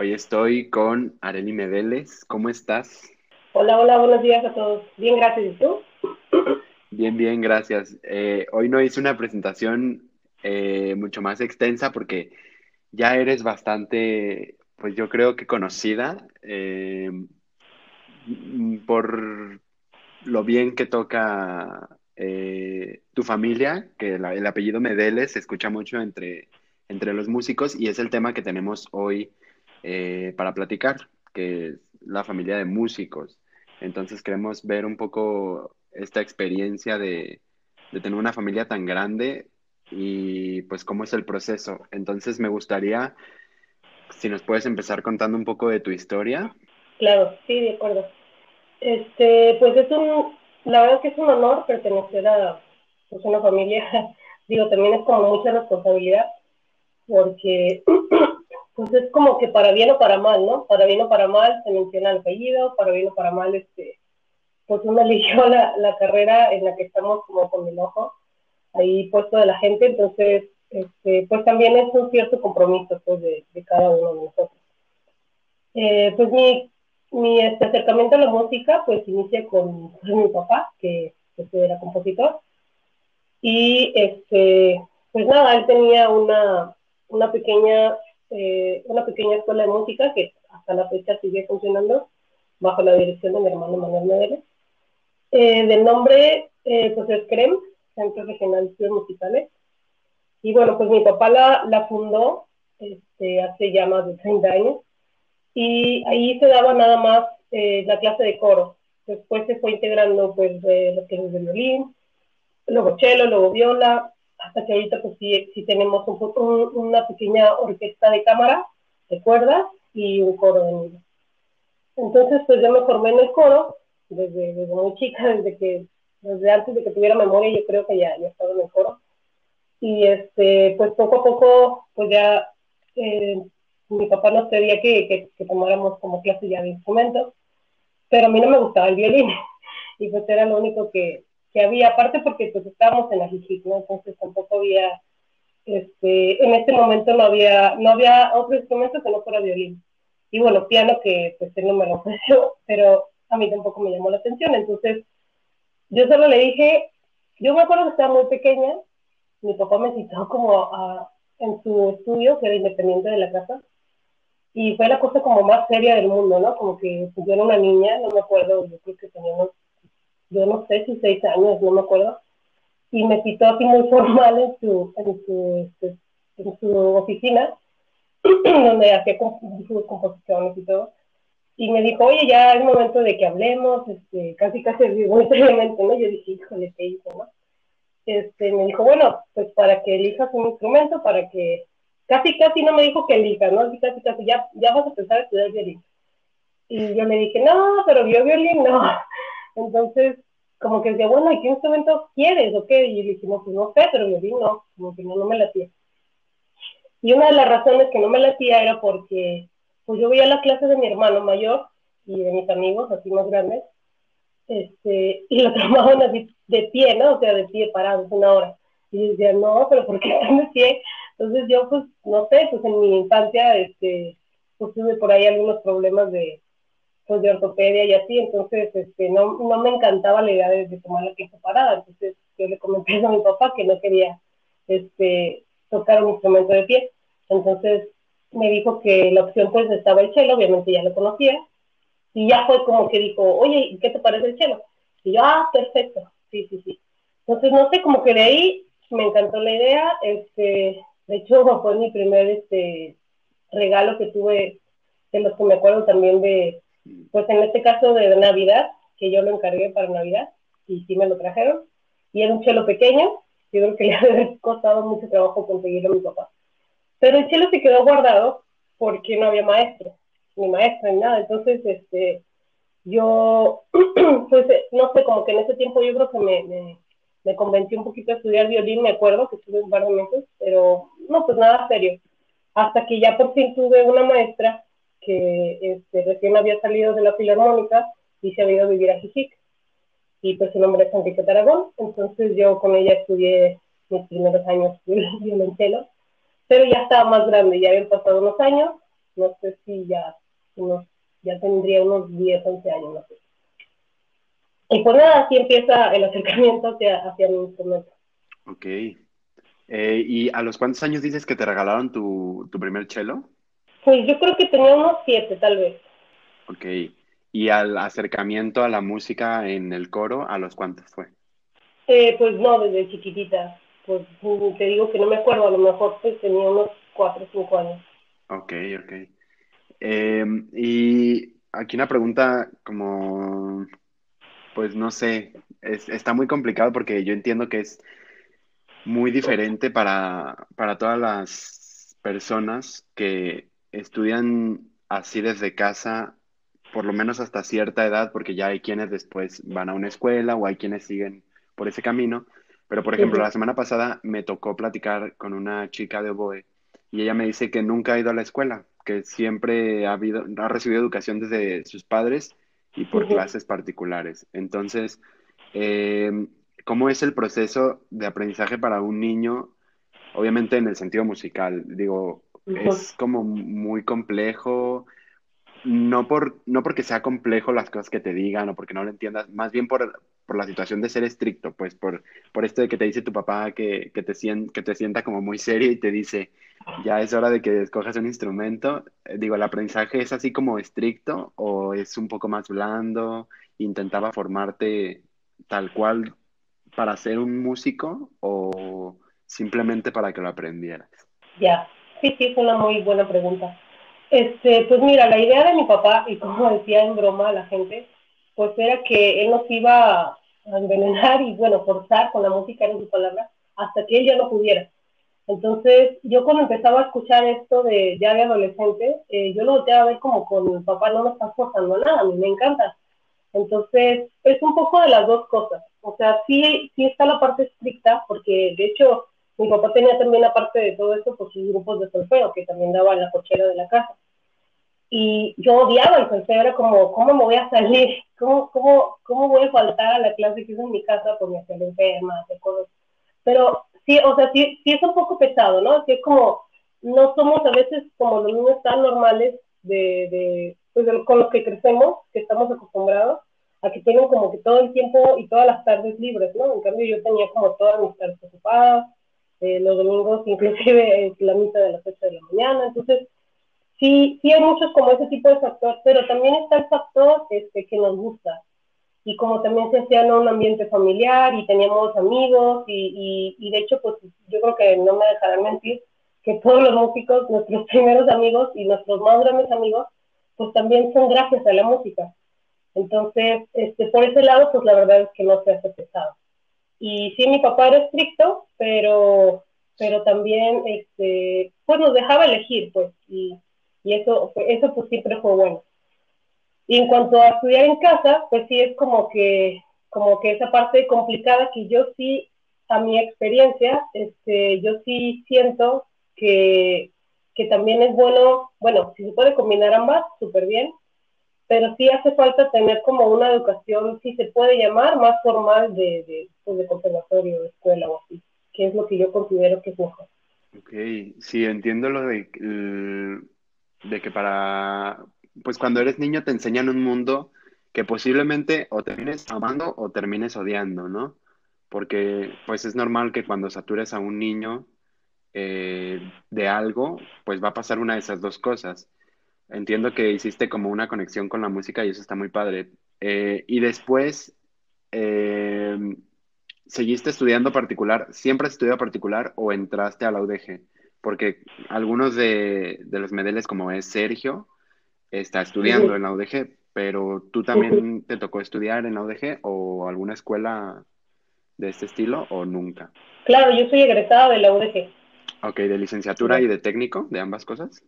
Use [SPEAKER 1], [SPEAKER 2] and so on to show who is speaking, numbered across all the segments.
[SPEAKER 1] Hoy estoy con Areli Medeles. ¿Cómo estás?
[SPEAKER 2] Hola, hola, buenos días a todos. Bien, gracias. ¿Y tú?
[SPEAKER 1] Bien, bien, gracias. Eh, hoy no hice una presentación eh, mucho más extensa porque ya eres bastante, pues yo creo que conocida eh, por lo bien que toca tu familia, que el apellido Medeles se escucha mucho entre, entre los músicos y es el tema que tenemos hoy eh, para platicar, que es la familia de músicos. Entonces queremos ver un poco esta experiencia de, tener una familia tan grande y pues cómo es el proceso. Entonces me gustaría, si nos puedes empezar contando un poco de tu historia.
[SPEAKER 2] Claro, sí, de acuerdo. Este, pues es un, la verdad que es un honor pertenecer a pues, una familia, digo, también es como mucha responsabilidad, porque pues es como que para bien o para mal, ¿no? Para bien o para mal se menciona el apellido, para bien o para mal, este, pues uno eligió la, la carrera en la que estamos como con el ojo ahí puesto de la gente, entonces, este, pues también es un cierto compromiso, pues, de, de cada uno de nosotros. Eh, pues mi, mi este, acercamiento a la música, pues inicia con, mi papá, que, que era compositor, y este, pues nada, él tenía una, una pequeña eh, una pequeña escuela de música que hasta la fecha sigue funcionando bajo la dirección de mi hermano Manuel Medeles. Eh, del nombre, eh, pues es CREM, Centro Regional de Estudios Musicales. Y bueno, pues mi papá la, la fundó este, hace ya más de 30 años y ahí se daba nada más eh, la clase de coro. Después se fue integrando pues de los clases de violín, luego cello, luego viola, hasta que ahorita pues sí, sí tenemos un, una pequeña orquesta de cámara, de cuerdas y un coro de niños. Entonces pues yo me formé en el coro desde, desde muy chica, desde que desde antes de que tuviera memoria yo creo que ya, ya estaba en el coro. Y este, pues poco a poco pues ya eh, mi papá nos pedía que, que, que tomáramos como clase ya de instrumentos, pero a mí no me gustaba el violín y pues era lo único que, que había, aparte porque pues estábamos en la JIJIC, ¿no? Entonces tampoco había, este, en este momento no había, no había otro instrumento que no fuera violín. Y bueno, piano que pues él no me lo ofreció, pero a mí tampoco me llamó la atención. Entonces, yo solo le dije, yo me acuerdo que estaba muy pequeña, mi papá me citó como a, en su estudio, que era independiente de la casa, y fue la cosa como más seria del mundo, ¿no? Como que pues, yo era una niña, no me acuerdo, yo creo que teníamos yo no sé si seis años, no me acuerdo, y me citó así muy formal en su, en su, este, en su oficina, donde hacía sus composiciones y todo, y me dijo, oye, ya es momento de que hablemos, este, casi casi muy seriamente, ¿no? Yo dije, híjole, ¿qué hice, no? Este, me dijo, bueno, pues para que elijas un instrumento, para que, casi casi no me dijo que elija, ¿no? Casi casi, ya, ya vas a empezar a estudiar violín. Y yo le dije, no, pero yo violín no. Entonces, como que decía, bueno, ¿y qué instrumento quieres o qué? Y le dije, no, pues no sé, pero violín no, como que no, no me latía. Y una de las razones que no me latía era porque, pues yo veía la clase de mi hermano mayor y de mis amigos, así más grandes, este, y lo tomaban así de pie, ¿no? O sea, de pie parados una hora. Y yo decía, no, pero ¿por qué están de pie? Entonces yo, pues, no sé, pues en mi infancia, este, pues tuve por ahí algunos problemas de, pues, de ortopedia y así, entonces este, no, no me encantaba la idea de, tomar la clase parada, entonces yo le comenté a mi papá que no quería este, tocar un instrumento de pie, entonces me dijo que la opción pues estaba el chelo, obviamente ya lo conocía, y ya fue como que dijo, oye, ¿qué te parece el chelo? Y yo, ah, perfecto, sí, sí, sí. Entonces, no sé, como que de ahí me encantó la idea, este, de hecho fue mi primer este, regalo que tuve, de los que me acuerdo también de, pues en este caso de Navidad, que yo lo encargué para Navidad, y sí me lo trajeron, y era un chelo pequeño, yo creo que le había costado mucho trabajo conseguirlo a mi papá. Pero el chelo se quedó guardado porque no había maestro. ni maestra ni nada. Entonces, este, yo, pues, no sé, como que en ese tiempo yo creo que me, me, me convencí un poquito a estudiar violín, me acuerdo que estuve un par de meses, pero no, pues nada serio. Hasta que ya por fin tuve una maestra que este, recién había salido de la filarmónica y se había ido a vivir a Jijic. Y pues su nombre es Enrique Taragón. Entonces yo con ella estudié mis primeros años de violoncelo. Pero ya estaba más grande, ya habían pasado unos años. No sé si ya, unos, ya tendría unos 10, 11 años, no sé. Y pues nada, así empieza el acercamiento hacia, hacia mi instrumento.
[SPEAKER 1] Ok. Eh, ¿Y a los cuántos años dices que te regalaron tu, tu primer cello?
[SPEAKER 2] Pues yo creo que tenía unos siete, tal vez.
[SPEAKER 1] Ok. ¿Y al acercamiento a la música en el coro, a los cuántos fue?
[SPEAKER 2] Eh, pues no, desde chiquitita. Pues te digo que no me acuerdo, a lo mejor pues tenía unos cuatro o cinco años.
[SPEAKER 1] Ok, ok. Eh, y aquí una pregunta como, pues no sé, es, está muy complicado porque yo entiendo que es muy diferente para, para todas las personas que estudian así desde casa, por lo menos hasta cierta edad, porque ya hay quienes después van a una escuela o hay quienes siguen por ese camino. Pero, por ejemplo, la semana pasada me tocó platicar con una chica de oboe y ella me dice que nunca ha ido a la escuela, que siempre ha, habido, ha recibido educación desde sus padres y por clases particulares. Entonces, eh, ¿cómo es el proceso de aprendizaje para un niño? Obviamente en el sentido musical, digo, es como muy complejo, no, por, no porque sea complejo las cosas que te digan o porque no lo entiendas, más bien por, por la situación de ser estricto, pues por, por esto de que te dice tu papá que, que, te, que te sienta como muy serio y te dice, ya es hora de que escojas un instrumento. Eh, digo, ¿el aprendizaje es así como estricto o es un poco más blando? ¿Intentaba formarte tal cual para ser un músico o simplemente para que lo aprendieras?
[SPEAKER 2] Ya, Sí, sí, es una muy buena pregunta. Este, pues mira, la idea de mi papá, y como decía en broma la gente, pues era que él nos iba a envenenar y, bueno, forzar con la música en su palabra hasta que él ya no pudiera. Entonces, yo cuando empezaba a escuchar esto de ya de adolescente, eh, yo lo volteaba a ver como con mi papá no me está forzando nada, a mí me encanta. Entonces, es un poco de las dos cosas. O sea, sí, sí está la parte estricta, porque de hecho mi papá tenía también, aparte de todo eso, pues sus grupos de solfeo, que también daba en la cochera de la casa. Y yo odiaba el solfeo, era como, ¿cómo me voy a salir? ¿Cómo, cómo, cómo voy a faltar a la clase que es en mi casa por mi hacer enferma, hacer cosas? Pero sí, o sea, sí, sí es un poco pesado, ¿no? Así es como, no somos a veces como los niños tan normales de, de, pues con los que crecemos, que estamos acostumbrados, a que tienen como que todo el tiempo y todas las tardes libres, ¿no? En cambio yo tenía como todas mis tardes ocupadas, eh, los domingos inclusive es la misa de las 8 de la mañana, entonces sí, sí hay muchos como ese tipo de factor, pero también está el factor este, que nos gusta, y como también se hacía en un ambiente familiar y teníamos amigos y, de hecho pues yo creo que no me dejarán mentir que todos los músicos, nuestros primeros amigos y nuestros más grandes amigos, pues también son gracias a la música. Entonces, este, por ese lado, pues la verdad es que no se hace pesado. Y sí, mi papá era estricto, pero, pero también, este, pues nos dejaba elegir, pues, y, y eso, eso pues siempre fue bueno. Y en cuanto a estudiar en casa, pues sí es como que, como que esa parte complicada que yo sí, a mi experiencia, este, yo sí siento que, que también es bueno, bueno, si se puede combinar ambas, súper bien, pero sí hace falta tener como una educación, si se puede llamar, más formal de, de, pues de conservatorio, de escuela o así, que es lo que yo considero que es mejor.
[SPEAKER 1] Ok, sí, entiendo lo de, que para, pues cuando eres niño te enseñan un mundo que posiblemente o termines amando o termines odiando, ¿no? Porque pues es normal que cuando satures a un niño eh, de algo, pues va a pasar una de esas dos cosas Entiendo que hiciste como una conexión con la música y eso está muy padre. Eh, y después, eh, ¿seguiste estudiando particular? ¿Siempre has estudiado particular o entraste a la UDG? Porque algunos de, los medeles, como es Sergio, está estudiando en la UDG, pero ¿tú también te tocó estudiar en la UDG o alguna escuela de este estilo o nunca?
[SPEAKER 2] Claro, yo soy egresada de la UDG.
[SPEAKER 1] Ok, ¿de licenciatura y de técnico, de ambas cosas?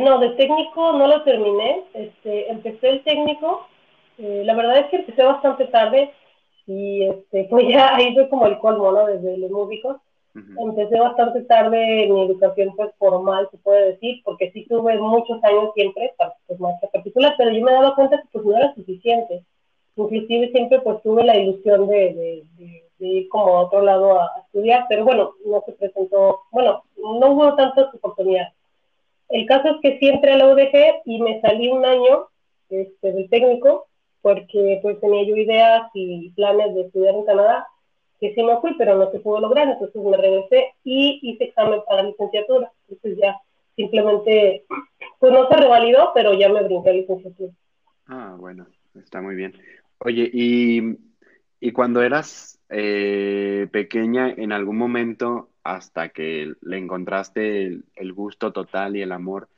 [SPEAKER 2] No, de técnico no lo terminé. Este, empecé el técnico. Eh, la verdad es que empecé bastante tarde y este, pues ya ahí fue como el colmo, ¿no? Desde los músicos. Empecé bastante tarde mi educación pues formal, se puede decir, porque sí tuve muchos años siempre para pues maestra particular, pero yo me daba cuenta que pues no era suficiente. Inclusive siempre pues tuve la ilusión de, de, ir como a otro lado a, estudiar, pero bueno, no se presentó, bueno, no hubo tantas oportunidades. El caso es que sí entré a la UDG y me salí un año este, del técnico, porque pues tenía yo ideas y planes de estudiar en Canadá, que sí me fui, pero no se pudo lograr, entonces me regresé y hice examen para licenciatura. Entonces ya simplemente, pues no se revalidó, pero ya me brinqué licenciatura.
[SPEAKER 1] Ah, bueno, está muy bien. Oye, y, y cuando eras eh, pequeña, en algún momento, hasta que le encontraste el gusto total y el amor,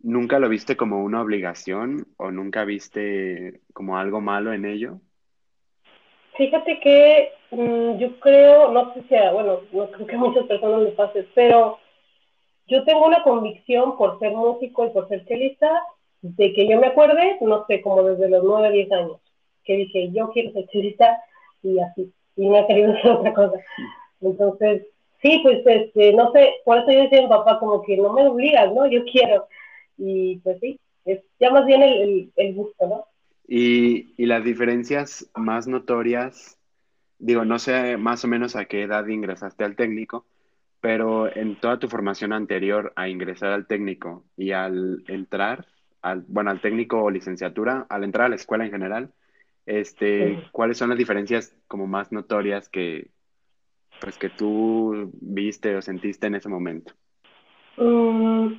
[SPEAKER 1] ¿nunca lo viste como una obligación o nunca viste como algo malo en ello?
[SPEAKER 2] Fíjate que mm, yo creo, no sé si, bueno, no creo que a muchas personas les pase, pero yo tengo una convicción por ser músico y por ser chelista, de que yo me acuerde, no sé, como desde los 9, 10 años, que dije, yo quiero ser chelista y así, y no he querido hacer otra cosa. Entonces, sí, pues, este, no sé, por eso yo decía a mi papá como que no me obligas, ¿no? Yo quiero. Y pues sí, es ya más bien el, el gusto, ¿no?
[SPEAKER 1] Y, y, las diferencias más notorias, digo, no sé más o menos a qué edad ingresaste al técnico, pero en toda tu formación anterior a ingresar al técnico y al entrar, al, bueno, al técnico o licenciatura, al entrar a la escuela en general, este, ¿cuáles son las diferencias como más notorias que, pues, que tú viste o sentiste en ese momento?
[SPEAKER 2] Mm,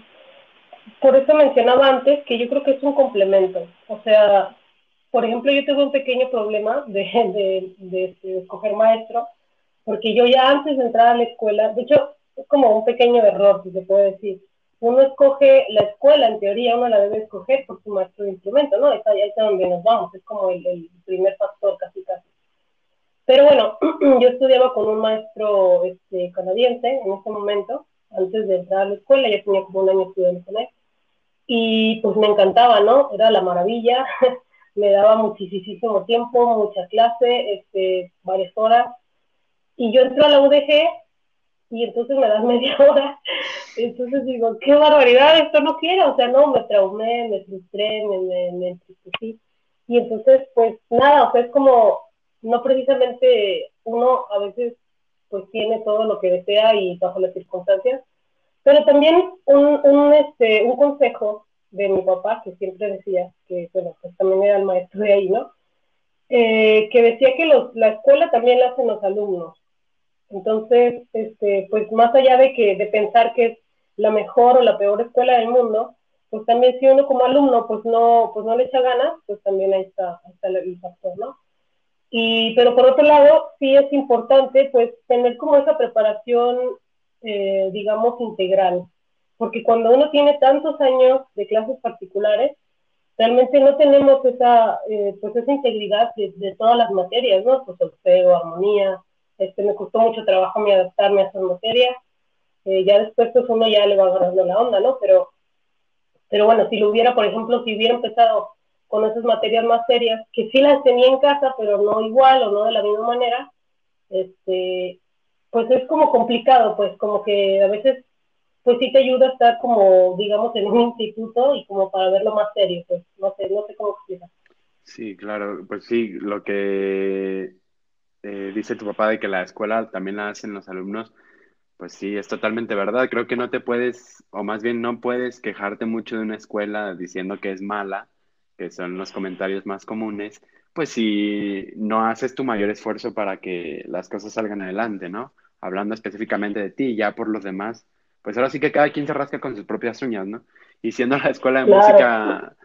[SPEAKER 2] por eso mencionaba antes que yo creo que es un complemento. O sea, por ejemplo, yo tuve un pequeño problema de, de, de, escoger maestro, porque yo ya antes de entrar a la escuela, de hecho, es como un pequeño error, si se puede decir. Uno escoge la escuela, en teoría uno la debe escoger por su maestro de instrumento, ¿no? Es ahí es donde nos vamos, es como el, el, primer factor casi casi. Pero bueno, yo estudiaba con un maestro este, canadiense en ese momento, antes de entrar a la escuela, ya tenía como un año estudiando con él, y pues me encantaba, ¿no? Era la maravilla. me daba muchísimo tiempo, mucha clase, este, varias horas. Y yo entro a la UDG y entonces me das media hora. Entonces digo, qué barbaridad, esto no quiero. O sea, no, me traumé, me frustré, me, me, Y entonces, pues nada, o como, no precisamente uno a veces pues tiene todo lo que desea y bajo las circunstancias, pero también un, un, este, un consejo de mi papá, que siempre decía, que bueno, pues también era el maestro de ahí, ¿no? Eh, que decía que los, la escuela también la hacen los alumnos. Entonces, este, pues más allá de que de pensar que es la mejor o la peor escuela del mundo, pues también si uno como alumno pues no, pues no le echa ganas, pues también ahí está, ahí está el factor, ¿no? Y, pero por otro lado, sí es importante pues tener como esa preparación, eh, digamos, integral porque cuando uno tiene tantos años de clases particulares, realmente no tenemos esa, eh, pues esa integridad de, todas las materias, ¿no? Pues solfeo, armonía, este, me costó mucho trabajo mi adaptarme a esas materias, eh, ya después pues uno ya le va agarrando la onda, ¿no? Pero, pero bueno, si lo hubiera, por ejemplo, si hubiera empezado con esas materias más serias, que sí las tenía en casa, pero no igual o no de la misma manera, este, pues es como complicado, pues como que a veces pues sí te ayuda a estar como, digamos, en un instituto y como para verlo más serio, pues no sé, no sé cómo explicar.
[SPEAKER 1] Sí, claro, pues sí, lo que eh, dice tu papá de que la escuela también la hacen los alumnos, pues sí, es totalmente verdad. Creo que no te puedes, o más bien no puedes quejarte mucho de una escuela diciendo que es mala, que son los comentarios más comunes, pues si no haces tu mayor esfuerzo para que las cosas salgan adelante, ¿no? Hablando específicamente de ti, ya por los demás, pues ahora sí que cada quien se rasca con sus propias uñas, ¿no? Y siendo la escuela de música,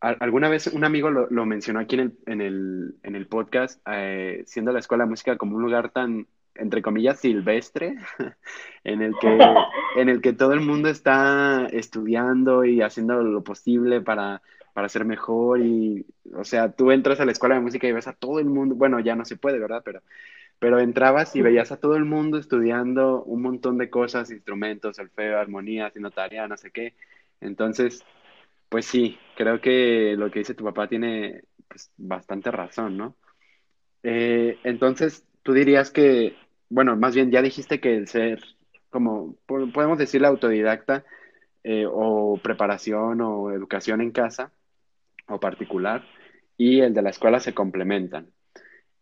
[SPEAKER 1] alguna vez un amigo lo, mencionó aquí en el, en el, en el podcast, eh, siendo la escuela de música como un lugar tan, entre comillas, silvestre, en el que, en el que todo el mundo está estudiando y haciendo lo posible para, para ser mejor y, o sea, tú entras a la escuela de música y ves a todo el mundo, bueno, ya no se puede, ¿verdad? Pero pero entrabas y veías a todo el mundo estudiando un montón de cosas, instrumentos, el feo, armonía, haciendo tarea, no sé qué. Entonces, pues sí, creo que lo que dice tu papá tiene pues, bastante razón, ¿no? Eh, entonces, tú dirías que, bueno, más bien ya dijiste que el ser, como podemos decirle autodidacta eh, o preparación o educación en casa o particular y el de la escuela se complementan.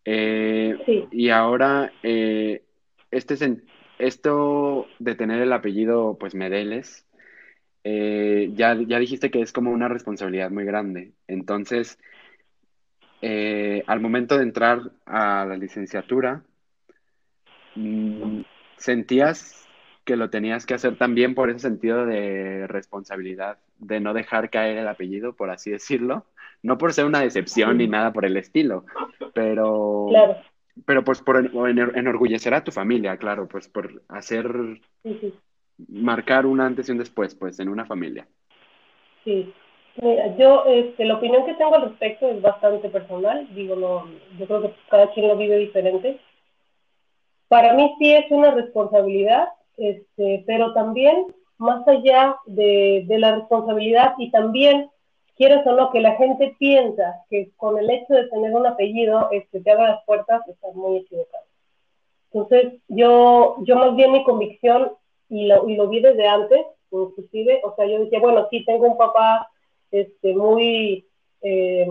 [SPEAKER 1] Eh,
[SPEAKER 2] sí.
[SPEAKER 1] Y ahora, este, esto de tener el apellido, pues Medeles, eh, ya, ya dijiste que es como una responsabilidad muy grande. Entonces, eh, al momento de entrar a la licenciatura, mm, ¿sentías que lo tenías que hacer también por ese sentido de responsabilidad, de no dejar caer el apellido, por así decirlo? No por ser una decepción ni nada por el estilo, pero, pero pues por enorgullecer a tu familia, claro, pues por hacer marcar un antes y un después, pues, en una familia.
[SPEAKER 2] Sí. Mira, yo, este, la opinión que tengo al respecto es bastante personal. Digo, no, yo creo que cada quien lo vive diferente. Para mí sí es una responsabilidad, este, pero también más allá de, de la responsabilidad y también quieres o que la gente piensa que con el hecho de tener un apellido este, te abre las puertas, estás muy equivocado. Entonces, yo, yo más bien mi convicción y lo, y lo vi desde antes, inclusive, o sea, yo decía, bueno, sí, tengo un papá este, muy, eh,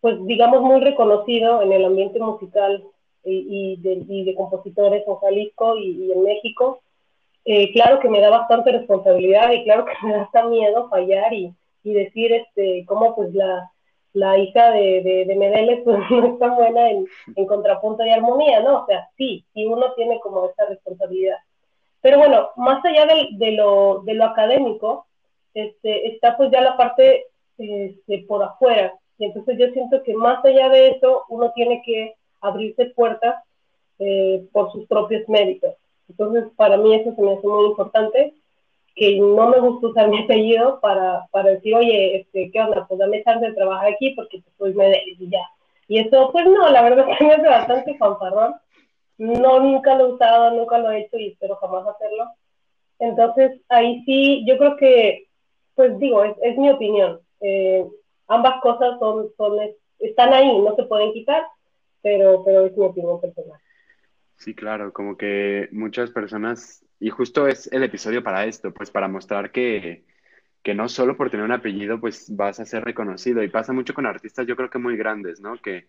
[SPEAKER 2] pues digamos, muy reconocido en el ambiente musical y, de, compositores en Jalisco y, en México. Eh, claro que me da bastante responsabilidad y claro que me da hasta miedo fallar y, decir este, cómo pues la, la hija de, de, Medeles pues, no es tan buena en, contrapunto y armonía, ¿no? O sea, sí, y uno tiene como esa responsabilidad. Pero bueno, más allá de, lo, de lo académico, este, está pues ya la parte este, por afuera. Y entonces yo siento que más allá de eso, uno tiene que abrirse puertas eh, por sus propios méritos. Entonces, para mí eso se me hace muy importante, que no me gusta usar mi apellido para, para decir, oye, este, ¿qué onda? Pues dame chance de trabajar aquí porque pues, soy Medelis y ya. Y eso, pues no, la verdad es que me hace bastante fanfarrón. No, nunca lo he usado, nunca lo he hecho y espero jamás hacerlo. Entonces, ahí sí, yo creo que, pues digo, es, mi opinión. Eh, ambas cosas son, son, están ahí, no se pueden quitar, pero, pero es mi opinión personal.
[SPEAKER 1] Sí, claro, como que muchas personas, y justo es el episodio para esto, pues para mostrar que, que no solo por tener un apellido, pues vas a ser reconocido. Y pasa mucho con artistas, yo creo que muy grandes, ¿no? Que,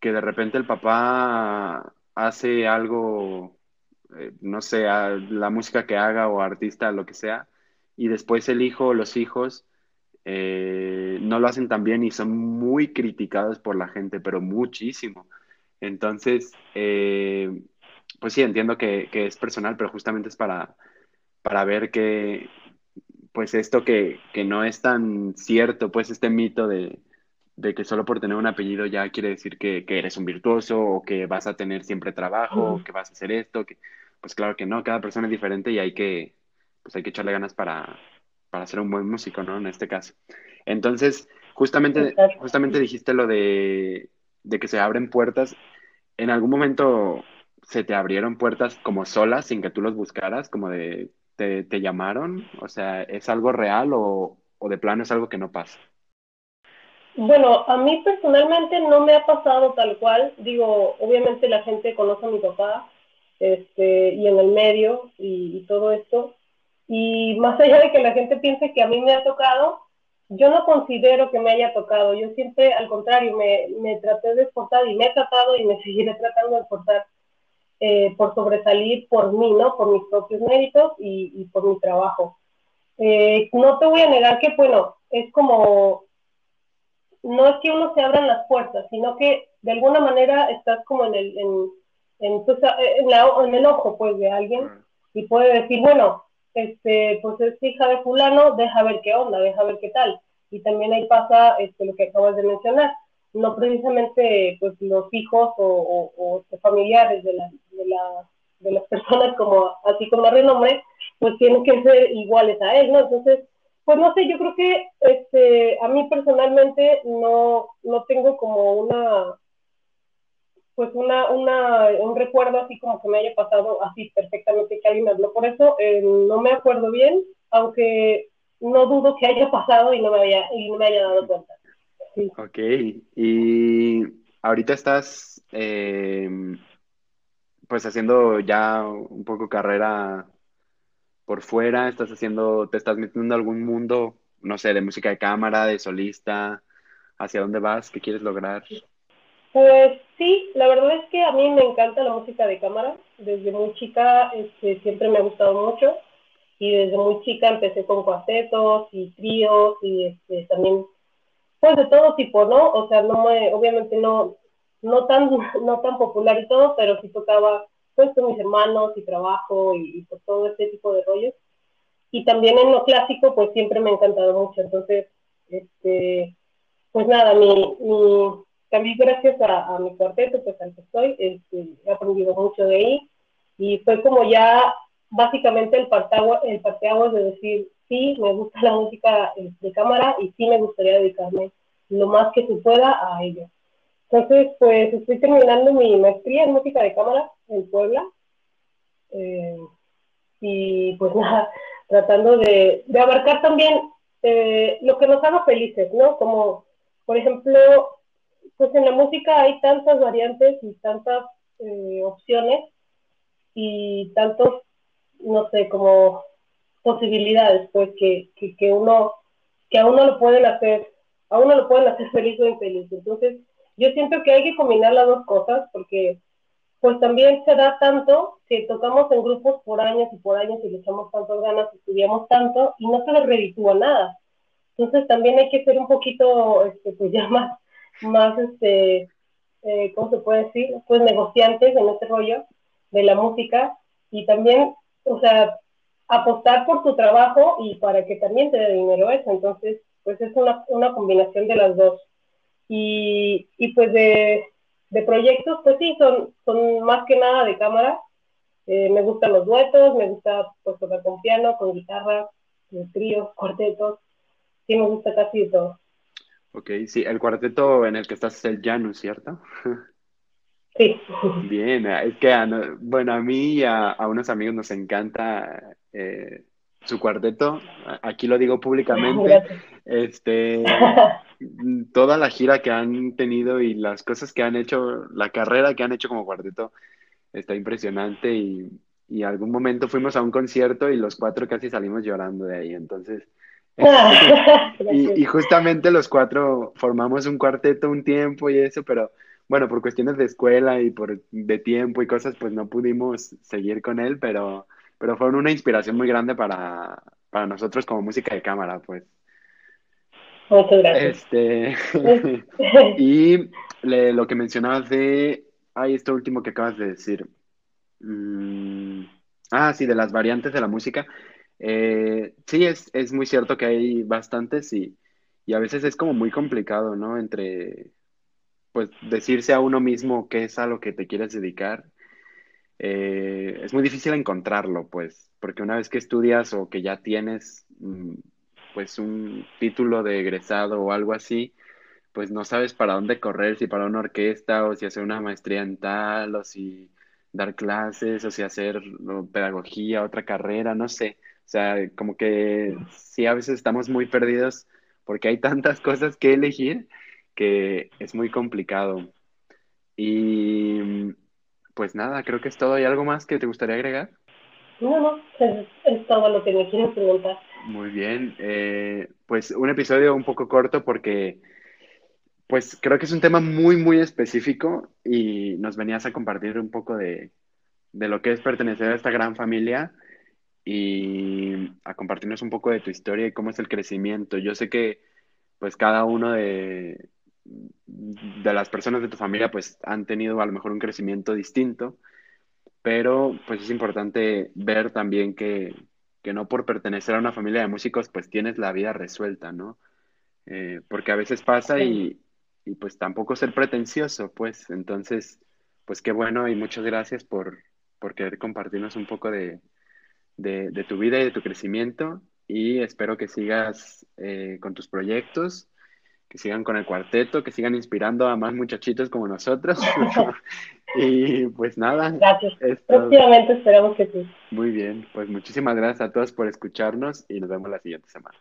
[SPEAKER 1] que de repente el papá hace algo, eh, no sé, la música que haga o artista, lo que sea, y después el hijo o los hijos eh, no lo hacen tan bien y son muy criticados por la gente, pero muchísimo. Entonces, eh, pues sí, entiendo que, que, es personal, pero justamente es para, para ver que, pues esto que, que no es tan cierto, pues este mito de, de que solo por tener un apellido ya quiere decir que, eres un virtuoso o que vas a tener siempre trabajo o que vas a hacer esto, que pues claro que no, cada persona es diferente y hay que, pues hay que echarle ganas para, para ser un buen músico, ¿no? En este caso. Entonces, justamente, justamente dijiste lo de, de que se abren puertas. ¿En algún momento se te abrieron puertas como solas sin que tú los buscaras, como de te, te llamaron? O sea, ¿es algo real o, o de plano es algo que no pasa?
[SPEAKER 2] Bueno, a mí personalmente no me ha pasado tal cual. Digo, obviamente la gente conoce a mi papá este, y en el medio y, todo esto. Y más allá de que la gente piense que a mí me ha tocado, yo no considero que me haya tocado. Yo siempre, al contrario, me, me traté de esforzar y me he tratado y me seguiré tratando de esforzar eh, por sobresalir por mí, ¿no? Por mis propios méritos y, por mi trabajo. Eh, no te voy a negar que, bueno, es como no es que uno se abran las puertas, sino que de alguna manera estás como en el, en, en, pues, en, el ojo pues de alguien y puede decir, bueno, este, pues es hija de fulano, deja ver qué onda, deja ver qué tal. Y también ahí pasa este, lo que acabas de mencionar, no precisamente pues los hijos o, o, familiares de, la, de, la, de las personas como así como renombre, pues tienen que ser iguales a él, ¿no? Entonces, pues no sé, yo creo que este, a mí personalmente no, no tengo como una, pues una, una, un recuerdo así como que me haya pasado así perfectamente que alguien me habló. Por eso eh, no me acuerdo bien, aunque no dudo que haya pasado y no me haya, y no me haya dado cuenta.
[SPEAKER 1] Ok, y ahorita estás eh, pues haciendo ya un poco carrera por fuera, estás haciendo, te estás metiendo en algún mundo, no sé, de música de cámara, de solista, ¿hacia dónde vas? ¿Qué quieres lograr?
[SPEAKER 2] Pues sí, la verdad es que a mí me encanta la música de cámara. Desde muy chica este, siempre me ha gustado mucho y desde muy chica empecé con cuartetos y tríos y este, también pues de todo tipo, ¿no? O sea, no me, obviamente no, no tan, no tan popular y todo, pero sí tocaba pues con mis hermanos y trabajo y, por todo este tipo de rollos. Y también en lo clásico, pues siempre me ha encantado mucho. Entonces, este, pues nada, mi, mi también gracias a, mi cuarteto, pues al que estoy, este, he aprendido mucho de ahí. Y fue como ya básicamente el parteaguas el de decir, sí, me gusta la música de cámara y sí me gustaría dedicarme lo más que se pueda a ello. Entonces, pues estoy terminando mi maestría en música de cámara en Puebla. Eh, y pues nada, tratando de, abarcar también eh, lo que nos haga felices, ¿no? Como, por ejemplo, pues en la música hay tantas variantes y tantas eh, opciones y tantos, no sé, como posibilidades, pues que, que, uno, que a uno lo pueden hacer, a uno lo pueden hacer feliz o infeliz. Entonces, yo siento que hay que combinar las dos cosas porque pues también se da tanto que tocamos en grupos por años y por años y le echamos tantas ganas, estudiamos tanto y no se le reditúa nada. Entonces también hay que ser un poquito, este, pues ya más, más, este, eh, ¿cómo se puede decir? Pues negociantes en este rollo de la música y también, o sea, apostar por tu trabajo y para que también te dé dinero eso. Entonces, pues es una, una combinación de las dos. Y, y pues de, de, proyectos, pues sí, son, son más que nada de cámara. Eh, me gustan los duetos, me gusta pues, tocar con piano, con guitarra, tríos, cuartetos. Sí, me gusta casi todo.
[SPEAKER 1] Ok, sí, el cuarteto en el que estás es el Janus, ¿cierto?
[SPEAKER 2] Sí.
[SPEAKER 1] Bien, es que, bueno, a mí y a, a unos amigos nos encanta eh, su cuarteto, aquí lo digo públicamente, este, toda la gira que han tenido y las cosas que han hecho, la carrera que han hecho como cuarteto, está impresionante y, y algún momento fuimos a un concierto y los cuatro casi salimos llorando de ahí, entonces... y, y, justamente los cuatro formamos un cuarteto un tiempo y eso, pero bueno, por cuestiones de escuela y por de tiempo y cosas, pues no pudimos seguir con él, pero pero fueron una inspiración muy grande para, para nosotros como música de cámara, pues.
[SPEAKER 2] Muchas gracias.
[SPEAKER 1] Este, y lo que mencionabas de, ay, esto último que acabas de decir. Mm, ah, sí, de las variantes de la música. Eh, sí, es, es muy cierto que hay bastantes y, y a veces es como muy complicado, ¿no? Entre, pues, decirse a uno mismo qué es a lo que te quieres dedicar eh, es muy difícil encontrarlo, pues, porque una vez que estudias o que ya tienes, mm, pues, un título de egresado o algo así, pues no sabes para dónde correr, si para una orquesta o si hacer una maestría en tal o si dar clases o si hacer pedagogía, otra carrera, no sé. O sea, como que sí, a veces estamos muy perdidos porque hay tantas cosas que elegir que es muy complicado. Y pues nada, creo que es todo. ¿Hay algo más que te gustaría agregar?
[SPEAKER 2] No, no, es, todo lo que me quiero preguntar.
[SPEAKER 1] Muy bien, eh, pues un episodio un poco corto porque pues creo que es un tema muy, muy específico y nos venías a compartir un poco de, de lo que es pertenecer a esta gran familia y a compartirnos un poco de tu historia y cómo es el crecimiento. Yo sé que pues cada uno de, de las personas de tu familia pues han tenido a lo mejor un crecimiento distinto, pero pues es importante ver también que, que no por pertenecer a una familia de músicos pues tienes la vida resuelta, ¿no? Eh, porque a veces pasa y, y, pues tampoco ser pretencioso, pues entonces pues qué bueno y muchas gracias por, por querer compartirnos un poco de, de, de tu vida y de tu crecimiento y espero que sigas eh, con tus proyectos que sigan con el cuarteto, que sigan inspirando a más muchachitos como nosotros. y pues nada.
[SPEAKER 2] Gracias. Próximamente esperamos que sí.
[SPEAKER 1] Muy bien, pues muchísimas gracias a todos por escucharnos y nos vemos la siguiente semana.